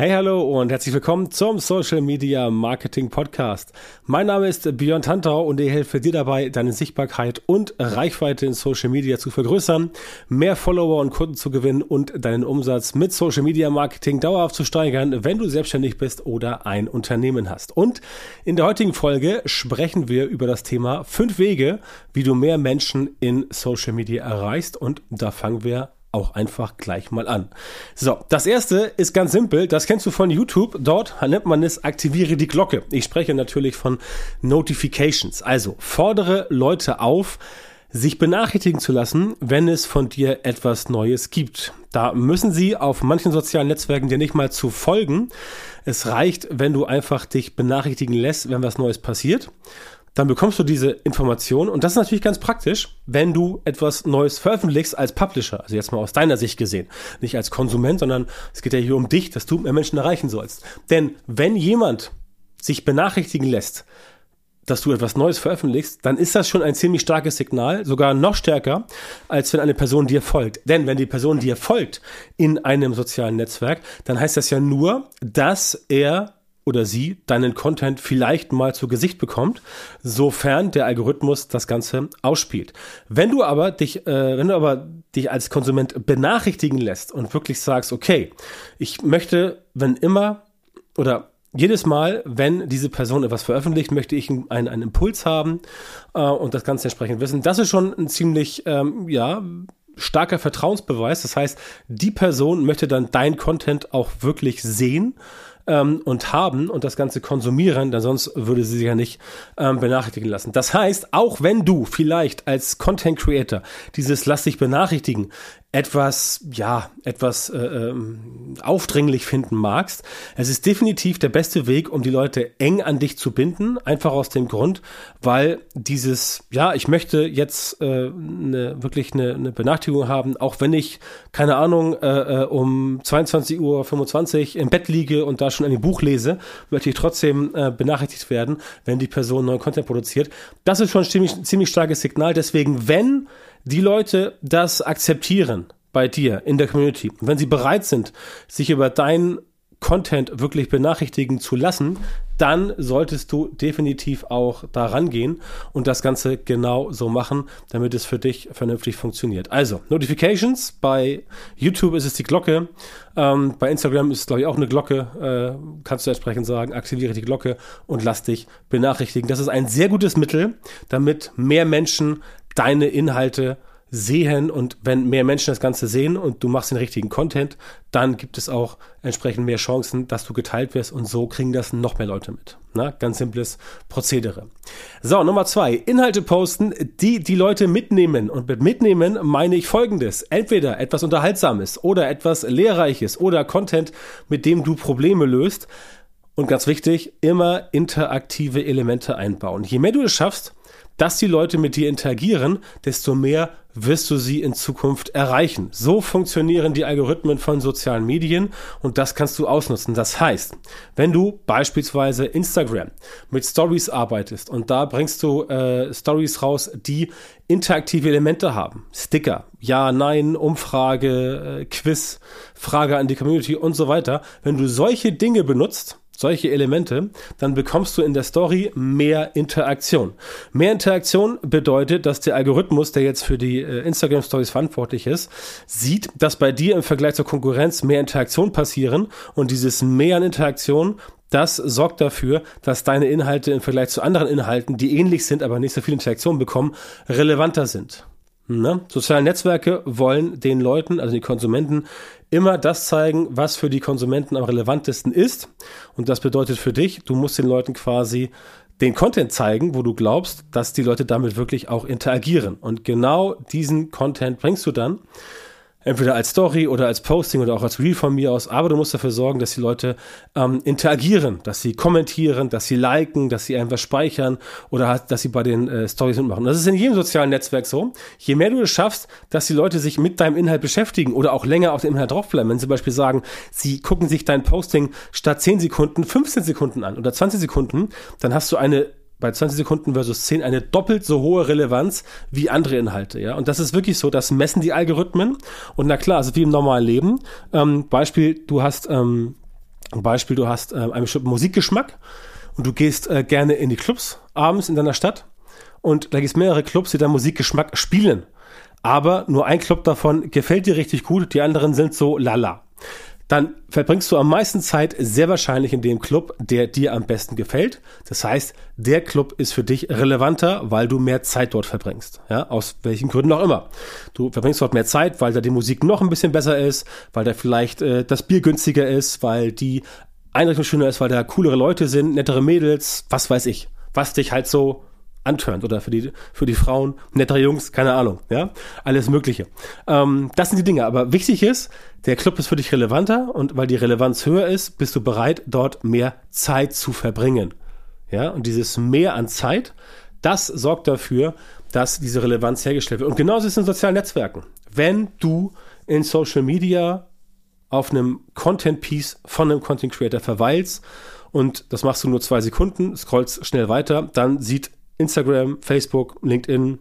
Hey, hallo und herzlich willkommen zum Social Media Marketing Podcast. Mein Name ist Björn Tantau und ich helfe dir dabei, deine Sichtbarkeit und Reichweite in Social Media zu vergrößern, mehr Follower und Kunden zu gewinnen und deinen Umsatz mit Social Media Marketing dauerhaft zu steigern, wenn du selbstständig bist oder ein Unternehmen hast. Und in der heutigen Folge sprechen wir über das Thema fünf Wege, wie du mehr Menschen in Social Media erreichst und da fangen wir auch einfach gleich mal an. So, das erste ist ganz simpel, das kennst du von YouTube. Dort nennt man es aktiviere die Glocke. Ich spreche natürlich von Notifications. Also fordere Leute auf, sich benachrichtigen zu lassen, wenn es von dir etwas Neues gibt. Da müssen sie auf manchen sozialen Netzwerken dir nicht mal zu folgen. Es reicht, wenn du einfach dich benachrichtigen lässt, wenn was Neues passiert dann bekommst du diese Information und das ist natürlich ganz praktisch, wenn du etwas Neues veröffentlichst als Publisher, also jetzt mal aus deiner Sicht gesehen, nicht als Konsument, sondern es geht ja hier um dich, dass du mehr Menschen erreichen sollst. Denn wenn jemand sich benachrichtigen lässt, dass du etwas Neues veröffentlichst, dann ist das schon ein ziemlich starkes Signal, sogar noch stärker, als wenn eine Person dir folgt. Denn wenn die Person dir folgt in einem sozialen Netzwerk, dann heißt das ja nur, dass er oder sie deinen Content vielleicht mal zu Gesicht bekommt, sofern der Algorithmus das Ganze ausspielt. Wenn du aber dich, äh, wenn du aber dich als Konsument benachrichtigen lässt und wirklich sagst, okay, ich möchte, wenn immer oder jedes Mal, wenn diese Person etwas veröffentlicht, möchte ich einen, einen Impuls haben äh, und das Ganze entsprechend wissen. Das ist schon ein ziemlich, ähm, ja, starker Vertrauensbeweis. Das heißt, die Person möchte dann dein Content auch wirklich sehen ähm, und haben und das Ganze konsumieren, denn sonst würde sie sich ja nicht ähm, benachrichtigen lassen. Das heißt, auch wenn du vielleicht als Content Creator dieses Lass dich benachrichtigen etwas, ja, etwas äh, ähm, aufdringlich finden magst. Es ist definitiv der beste Weg, um die Leute eng an dich zu binden, einfach aus dem Grund, weil dieses, ja, ich möchte jetzt äh, ne, wirklich eine, eine Benachrichtigung haben, auch wenn ich, keine Ahnung, äh, äh um 22.25 Uhr im Bett liege und da schon ein Buch lese, möchte ich trotzdem äh, benachrichtigt werden, wenn die Person neuen Content produziert. Das ist schon ein ziemlich, ziemlich starkes Signal. Deswegen, wenn die Leute das akzeptieren bei dir in der Community, wenn sie bereit sind, sich über deinen Content wirklich benachrichtigen zu lassen, dann solltest du definitiv auch da rangehen und das Ganze genau so machen, damit es für dich vernünftig funktioniert. Also, Notifications, bei YouTube ist es die Glocke, ähm, bei Instagram ist es, glaube ich, auch eine Glocke, äh, kannst du entsprechend sagen, aktiviere die Glocke und lass dich benachrichtigen. Das ist ein sehr gutes Mittel, damit mehr Menschen deine Inhalte sehen und wenn mehr Menschen das Ganze sehen und du machst den richtigen Content, dann gibt es auch entsprechend mehr Chancen, dass du geteilt wirst und so kriegen das noch mehr Leute mit. Na, ganz simples Prozedere. So, Nummer zwei. Inhalte posten, die die Leute mitnehmen. Und mit mitnehmen meine ich folgendes. Entweder etwas Unterhaltsames oder etwas Lehrreiches oder Content, mit dem du Probleme löst. Und ganz wichtig, immer interaktive Elemente einbauen. Je mehr du es schaffst, dass die Leute mit dir interagieren, desto mehr wirst du sie in Zukunft erreichen. So funktionieren die Algorithmen von sozialen Medien und das kannst du ausnutzen. Das heißt, wenn du beispielsweise Instagram mit Stories arbeitest und da bringst du äh, Stories raus, die interaktive Elemente haben, Sticker, ja, nein, Umfrage, äh, Quiz, Frage an die Community und so weiter, wenn du solche Dinge benutzt, solche Elemente, dann bekommst du in der Story mehr Interaktion. Mehr Interaktion bedeutet, dass der Algorithmus, der jetzt für die äh, Instagram Stories verantwortlich ist, sieht, dass bei dir im Vergleich zur Konkurrenz mehr Interaktion passieren und dieses mehr an Interaktion das sorgt dafür, dass deine Inhalte im Vergleich zu anderen Inhalten, die ähnlich sind, aber nicht so viel Interaktion bekommen, relevanter sind. Ne? Soziale Netzwerke wollen den Leuten, also die Konsumenten, immer das zeigen, was für die Konsumenten am relevantesten ist. Und das bedeutet für dich, du musst den Leuten quasi den Content zeigen, wo du glaubst, dass die Leute damit wirklich auch interagieren. Und genau diesen Content bringst du dann entweder als Story oder als Posting oder auch als Reel von mir aus, aber du musst dafür sorgen, dass die Leute ähm, interagieren, dass sie kommentieren, dass sie liken, dass sie einfach speichern oder halt, dass sie bei den äh, Stories mitmachen. Das ist in jedem sozialen Netzwerk so. Je mehr du es schaffst, dass die Leute sich mit deinem Inhalt beschäftigen oder auch länger auf dem Inhalt draufbleiben, wenn sie zum Beispiel sagen, sie gucken sich dein Posting statt 10 Sekunden 15 Sekunden an oder 20 Sekunden, dann hast du eine bei 20 Sekunden versus 10 eine doppelt so hohe Relevanz wie andere Inhalte. Ja? Und das ist wirklich so, das messen die Algorithmen. Und na klar, also wie im normalen Leben. Ähm, Beispiel, du hast ähm, Beispiel, du hast äh, einen bestimmten Musikgeschmack und du gehst äh, gerne in die Clubs abends in deiner Stadt und da gibt es mehrere Clubs, die deinen Musikgeschmack spielen. Aber nur ein Club davon gefällt dir richtig gut, die anderen sind so lala dann verbringst du am meisten Zeit sehr wahrscheinlich in dem Club, der dir am besten gefällt. Das heißt, der Club ist für dich relevanter, weil du mehr Zeit dort verbringst. Ja, aus welchen Gründen auch immer. Du verbringst dort mehr Zeit, weil da die Musik noch ein bisschen besser ist, weil da vielleicht äh, das Bier günstiger ist, weil die Einrichtung schöner ist, weil da coolere Leute sind, nettere Mädels, was weiß ich. Was dich halt so antörnt oder für die, für die Frauen, nettere Jungs, keine Ahnung, ja, alles Mögliche. Ähm, das sind die Dinge, aber wichtig ist, der Club ist für dich relevanter und weil die Relevanz höher ist, bist du bereit, dort mehr Zeit zu verbringen. Ja, und dieses Mehr an Zeit, das sorgt dafür, dass diese Relevanz hergestellt wird. Und genauso ist es in sozialen Netzwerken. Wenn du in Social Media auf einem Content Piece von einem Content Creator verweilst und das machst du nur zwei Sekunden, scrollst schnell weiter, dann sieht Instagram, Facebook, LinkedIn,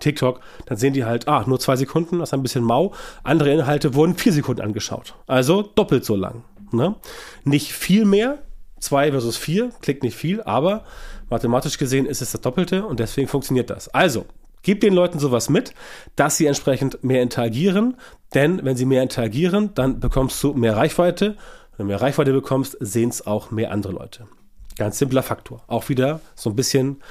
TikTok, dann sehen die halt, ah, nur zwei Sekunden, das ist ein bisschen mau. Andere Inhalte wurden vier Sekunden angeschaut. Also doppelt so lang. Ne? Nicht viel mehr, zwei versus vier, klingt nicht viel, aber mathematisch gesehen ist es das Doppelte und deswegen funktioniert das. Also, gib den Leuten sowas mit, dass sie entsprechend mehr interagieren, denn wenn sie mehr interagieren, dann bekommst du mehr Reichweite. Wenn du mehr Reichweite bekommst, sehen es auch mehr andere Leute. Ganz simpler Faktor. Auch wieder so ein bisschen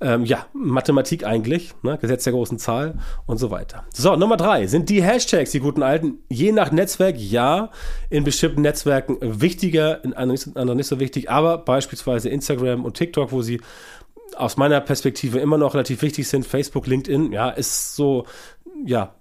ähm, ja, Mathematik eigentlich, ne? Gesetz der großen Zahl und so weiter. So, Nummer drei sind die Hashtags, die guten alten. Je nach Netzwerk, ja, in bestimmten Netzwerken wichtiger, in anderen nicht, so wichtig, aber beispielsweise Instagram und TikTok, wo sie aus meiner Perspektive immer noch relativ wichtig sind, Facebook, LinkedIn, ja, ist so, ja,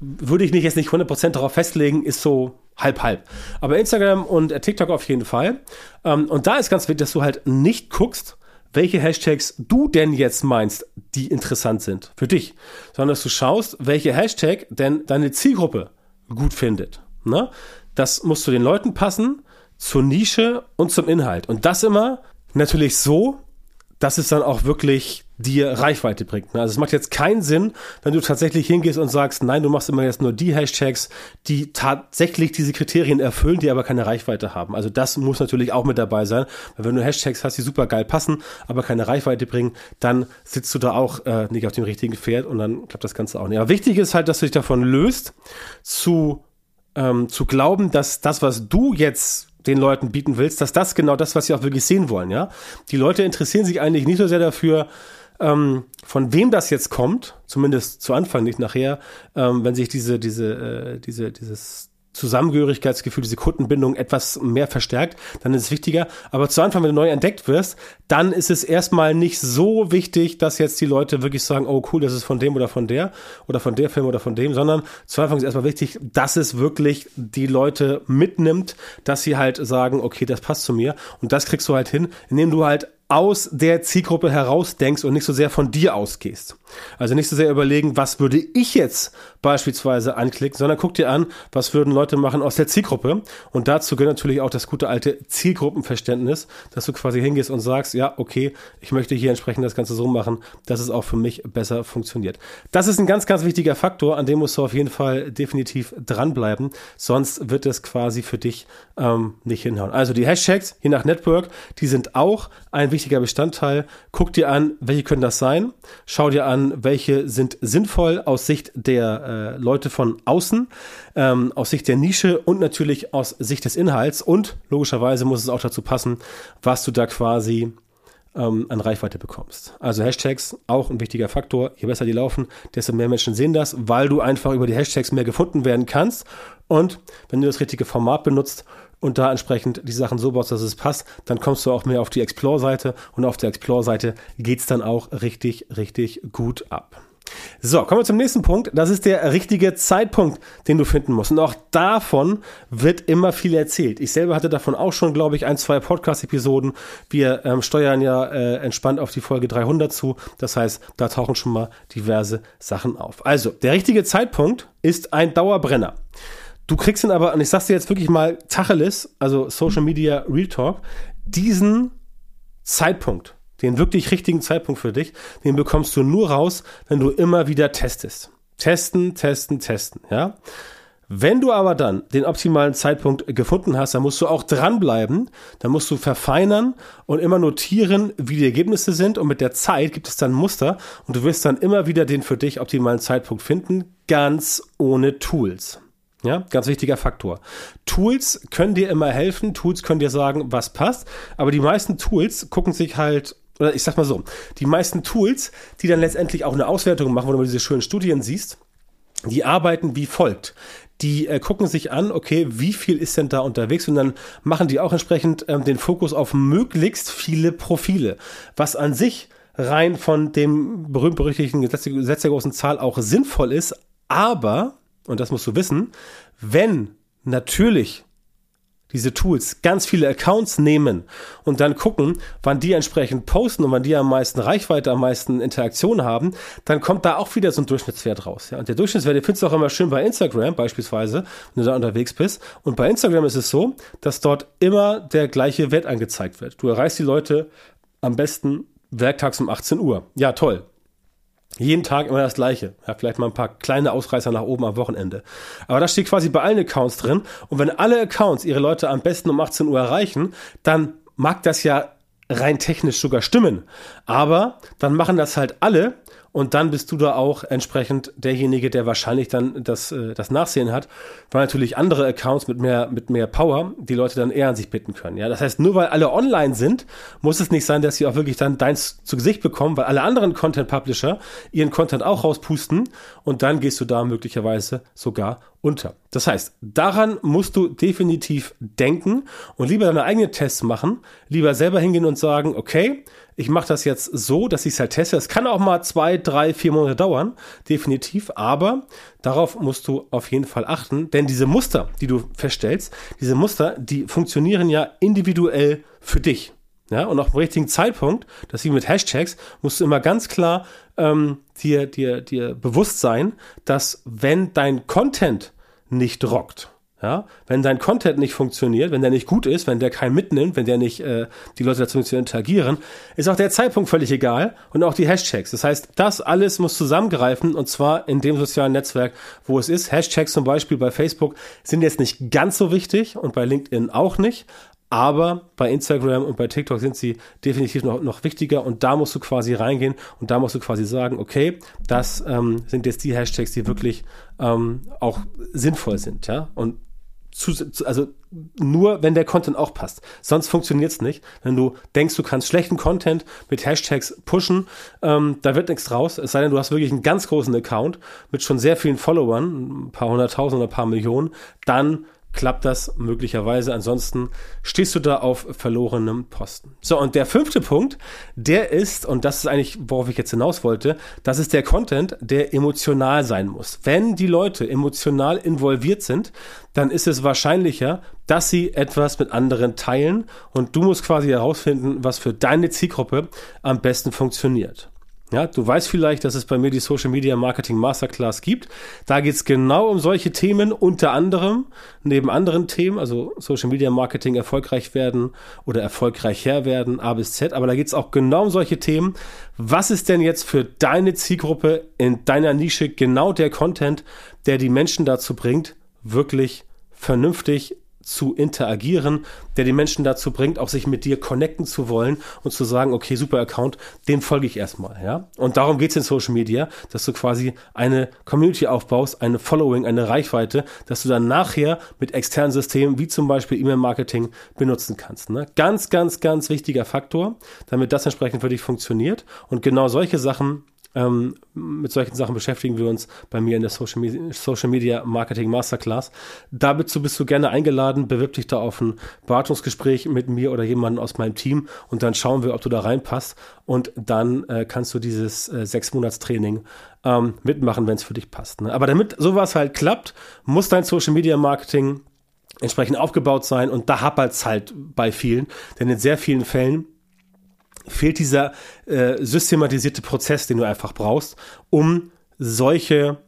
würde ich nicht jetzt nicht 100% darauf festlegen, ist so halb halb. Aber Instagram und TikTok auf jeden Fall. Ähm, und da ist ganz wichtig, dass du halt nicht guckst, welche Hashtags du denn jetzt meinst, die interessant sind für dich, sondern dass du schaust, welche Hashtag denn deine Zielgruppe gut findet. Ne? Das muss zu den Leuten passen, zur Nische und zum Inhalt. Und das immer natürlich so, dass es dann auch wirklich dir Reichweite bringt. Also es macht jetzt keinen Sinn, wenn du tatsächlich hingehst und sagst, nein, du machst immer jetzt nur die Hashtags, die tatsächlich diese Kriterien erfüllen, die aber keine Reichweite haben. Also das muss natürlich auch mit dabei sein, weil wenn du Hashtags hast, die super geil passen, aber keine Reichweite bringen, dann sitzt du da auch äh, nicht auf dem richtigen Pferd und dann klappt das Ganze auch nicht. Aber wichtig ist halt, dass du dich davon löst, zu ähm, zu glauben, dass das, was du jetzt den Leuten bieten willst, dass das genau das, was sie auch wirklich sehen wollen, ja. Die Leute interessieren sich eigentlich nicht so sehr dafür, ähm, von wem das jetzt kommt, zumindest zu Anfang nicht nachher, ähm, wenn sich diese, diese, äh, diese, dieses Zusammengehörigkeitsgefühl, diese Kundenbindung etwas mehr verstärkt, dann ist es wichtiger. Aber zu Anfang, wenn du neu entdeckt wirst, dann ist es erstmal nicht so wichtig, dass jetzt die Leute wirklich sagen, oh cool, das ist von dem oder von der oder von der Film oder von dem, sondern zu Anfang ist erstmal wichtig, dass es wirklich die Leute mitnimmt, dass sie halt sagen, okay, das passt zu mir. Und das kriegst du halt hin, indem du halt aus der Zielgruppe herausdenkst und nicht so sehr von dir ausgehst. Also nicht so sehr überlegen, was würde ich jetzt beispielsweise anklicken, sondern guck dir an, was würden Leute machen aus der Zielgruppe. Und dazu gehört natürlich auch das gute alte Zielgruppenverständnis, dass du quasi hingehst und sagst, ja, okay, ich möchte hier entsprechend das Ganze so machen, dass es auch für mich besser funktioniert. Das ist ein ganz, ganz wichtiger Faktor, an dem musst du auf jeden Fall definitiv dranbleiben, sonst wird es quasi für dich ähm, nicht hinhauen. Also die Hashtags, je nach Network, die sind auch ein wichtiger Bestandteil. Guck dir an, welche können das sein. Schau dir an, welche sind sinnvoll aus Sicht der äh, Leute von außen, ähm, aus Sicht der Nische und natürlich aus Sicht des Inhalts. Und logischerweise muss es auch dazu passen, was du da quasi ähm, an Reichweite bekommst. Also Hashtags auch ein wichtiger Faktor. Je besser die laufen, desto mehr Menschen sehen das, weil du einfach über die Hashtags mehr gefunden werden kannst. Und wenn du das richtige Format benutzt und da entsprechend die Sachen so baust, dass es passt, dann kommst du auch mehr auf die Explore-Seite und auf der Explore-Seite geht's dann auch richtig, richtig gut ab. So, kommen wir zum nächsten Punkt. Das ist der richtige Zeitpunkt, den du finden musst. Und auch davon wird immer viel erzählt. Ich selber hatte davon auch schon, glaube ich, ein, zwei Podcast-Episoden. Wir ähm, steuern ja äh, entspannt auf die Folge 300 zu. Das heißt, da tauchen schon mal diverse Sachen auf. Also, der richtige Zeitpunkt ist ein Dauerbrenner. Du kriegst ihn aber, und ich sag's dir jetzt wirklich mal Tacheles, also Social Media Real Talk, diesen Zeitpunkt, den wirklich richtigen Zeitpunkt für dich, den bekommst du nur raus, wenn du immer wieder testest. Testen, testen, testen, ja. Wenn du aber dann den optimalen Zeitpunkt gefunden hast, dann musst du auch dranbleiben, dann musst du verfeinern und immer notieren, wie die Ergebnisse sind und mit der Zeit gibt es dann Muster und du wirst dann immer wieder den für dich optimalen Zeitpunkt finden, ganz ohne Tools. Ja, ganz wichtiger Faktor. Tools können dir immer helfen, Tools können dir sagen, was passt, aber die meisten Tools gucken sich halt oder ich sag mal so, die meisten Tools, die dann letztendlich auch eine Auswertung machen, wo du diese schönen Studien siehst, die arbeiten wie folgt. Die äh, gucken sich an, okay, wie viel ist denn da unterwegs? Und dann machen die auch entsprechend ähm, den Fokus auf möglichst viele Profile, was an sich rein von dem berühmt-berüchtigten Gesetz, Gesetz der großen Zahl auch sinnvoll ist, aber, und das musst du wissen, wenn natürlich diese Tools ganz viele Accounts nehmen und dann gucken, wann die entsprechend posten und wann die am meisten Reichweite, am meisten Interaktion haben, dann kommt da auch wieder so ein Durchschnittswert raus. Ja, und der Durchschnittswert, den findest du auch immer schön bei Instagram beispielsweise, wenn du da unterwegs bist. Und bei Instagram ist es so, dass dort immer der gleiche Wert angezeigt wird. Du erreichst die Leute am besten werktags um 18 Uhr. Ja, toll. Jeden Tag immer das gleiche. Ja, vielleicht mal ein paar kleine Ausreißer nach oben am Wochenende. Aber das steht quasi bei allen Accounts drin. Und wenn alle Accounts ihre Leute am besten um 18 Uhr erreichen, dann mag das ja rein technisch sogar stimmen. Aber dann machen das halt alle und dann bist du da auch entsprechend derjenige, der wahrscheinlich dann das, äh, das Nachsehen hat, weil natürlich andere Accounts mit mehr, mit mehr Power die Leute dann eher an sich bitten können. Ja, das heißt, nur weil alle online sind, muss es nicht sein, dass sie auch wirklich dann deins zu Gesicht bekommen, weil alle anderen Content Publisher ihren Content auch rauspusten und dann gehst du da möglicherweise sogar unter. Das heißt, daran musst du definitiv denken und lieber deine eigenen Tests machen, lieber selber hingehen und sagen, okay, ich mache das jetzt so, dass ich es halt teste. Es kann auch mal zwei, drei, vier Monate dauern, definitiv, aber darauf musst du auf jeden Fall achten, denn diese Muster, die du feststellst, diese Muster, die funktionieren ja individuell für dich. Ja, und auch im richtigen Zeitpunkt, das wie mit Hashtags, musst du immer ganz klar ähm, dir, dir, dir bewusst sein, dass wenn dein Content nicht rockt, ja, wenn dein Content nicht funktioniert, wenn der nicht gut ist, wenn der keinen mitnimmt, wenn der nicht äh, die Leute dazu zu interagieren, ist auch der Zeitpunkt völlig egal und auch die Hashtags. Das heißt, das alles muss zusammengreifen und zwar in dem sozialen Netzwerk, wo es ist. Hashtags zum Beispiel bei Facebook sind jetzt nicht ganz so wichtig und bei LinkedIn auch nicht, aber bei Instagram und bei TikTok sind sie definitiv noch, noch wichtiger und da musst du quasi reingehen und da musst du quasi sagen, okay, das ähm, sind jetzt die Hashtags, die wirklich ähm, auch sinnvoll sind, ja. Und zu, also nur wenn der Content auch passt. Sonst funktioniert es nicht. Wenn du denkst, du kannst schlechten Content mit Hashtags pushen, ähm, da wird nichts draus. Es sei denn, du hast wirklich einen ganz großen Account mit schon sehr vielen Followern, ein paar hunderttausend oder ein paar Millionen, dann klappt das möglicherweise. Ansonsten stehst du da auf verlorenem Posten. So, und der fünfte Punkt, der ist, und das ist eigentlich, worauf ich jetzt hinaus wollte, das ist der Content, der emotional sein muss. Wenn die Leute emotional involviert sind, dann ist es wahrscheinlicher, dass sie etwas mit anderen teilen und du musst quasi herausfinden, was für deine Zielgruppe am besten funktioniert. Ja, du weißt vielleicht, dass es bei mir die Social Media Marketing Masterclass gibt. Da geht es genau um solche Themen, unter anderem, neben anderen Themen, also Social Media Marketing erfolgreich werden oder erfolgreicher werden, A bis Z. Aber da geht es auch genau um solche Themen. Was ist denn jetzt für deine Zielgruppe in deiner Nische genau der Content, der die Menschen dazu bringt, wirklich vernünftig zu interagieren, der die Menschen dazu bringt, auch sich mit dir connecten zu wollen und zu sagen, okay, super Account, dem folge ich erstmal, ja. Und darum geht's in Social Media, dass du quasi eine Community aufbaust, eine Following, eine Reichweite, dass du dann nachher mit externen Systemen wie zum Beispiel E-Mail-Marketing benutzen kannst. Ne? Ganz, ganz, ganz wichtiger Faktor, damit das entsprechend für dich funktioniert. Und genau solche Sachen ähm, mit solchen Sachen beschäftigen wir uns bei mir in der Social Media, Social Media Marketing Masterclass. Dazu bist du gerne eingeladen, bewirb dich da auf ein Beratungsgespräch mit mir oder jemandem aus meinem Team und dann schauen wir, ob du da reinpasst und dann äh, kannst du dieses äh, sechs Monats Training ähm, mitmachen, wenn es für dich passt. Ne? Aber damit sowas halt klappt, muss dein Social Media Marketing entsprechend aufgebaut sein und da hapert es halt bei vielen, denn in sehr vielen Fällen fehlt dieser äh, systematisierte Prozess, den du einfach brauchst, um solche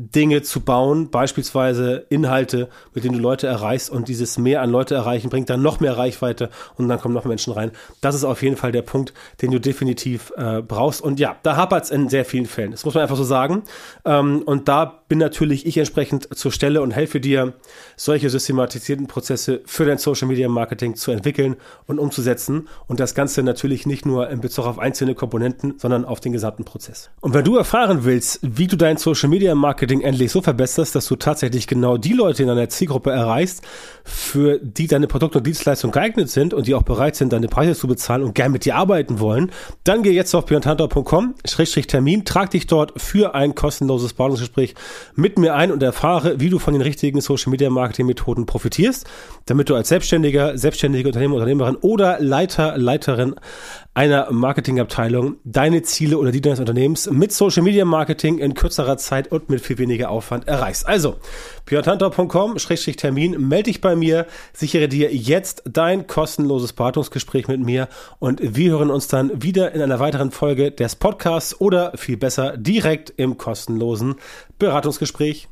Dinge zu bauen, beispielsweise Inhalte, mit denen du Leute erreichst und dieses mehr an Leute erreichen bringt dann noch mehr Reichweite und dann kommen noch Menschen rein. Das ist auf jeden Fall der Punkt, den du definitiv äh, brauchst. Und ja, da hapert es in sehr vielen Fällen. Das muss man einfach so sagen. Ähm, und da bin natürlich ich entsprechend zur Stelle und helfe dir, solche systematisierten Prozesse für dein Social Media Marketing zu entwickeln und umzusetzen. Und das Ganze natürlich nicht nur in Bezug auf einzelne Komponenten, sondern auf den gesamten Prozess. Und wenn du erfahren willst, wie du dein Social Media Marketing endlich so verbesserst, dass du tatsächlich genau die Leute in deiner Zielgruppe erreichst, für die deine Produkte und Dienstleistungen geeignet sind und die auch bereit sind, deine Preise zu bezahlen und gern mit dir arbeiten wollen, dann geh jetzt auf björntantor.com-termin, trag dich dort für ein kostenloses Beratungsgespräch mit mir ein und erfahre, wie du von den richtigen Social Media Marketing Methoden profitierst, damit du als Selbstständiger, selbstständige Unternehmer, Unternehmerin oder Leiter, Leiterin einer Marketingabteilung deine Ziele oder die deines Unternehmens mit Social Media Marketing in kürzerer Zeit und mit viel weniger Aufwand erreichst. Also, björntantor.com-termin, melde dich bei mir, sichere dir jetzt dein kostenloses Beratungsgespräch mit mir und wir hören uns dann wieder in einer weiteren Folge des Podcasts oder viel besser direkt im kostenlosen Beratungsgespräch.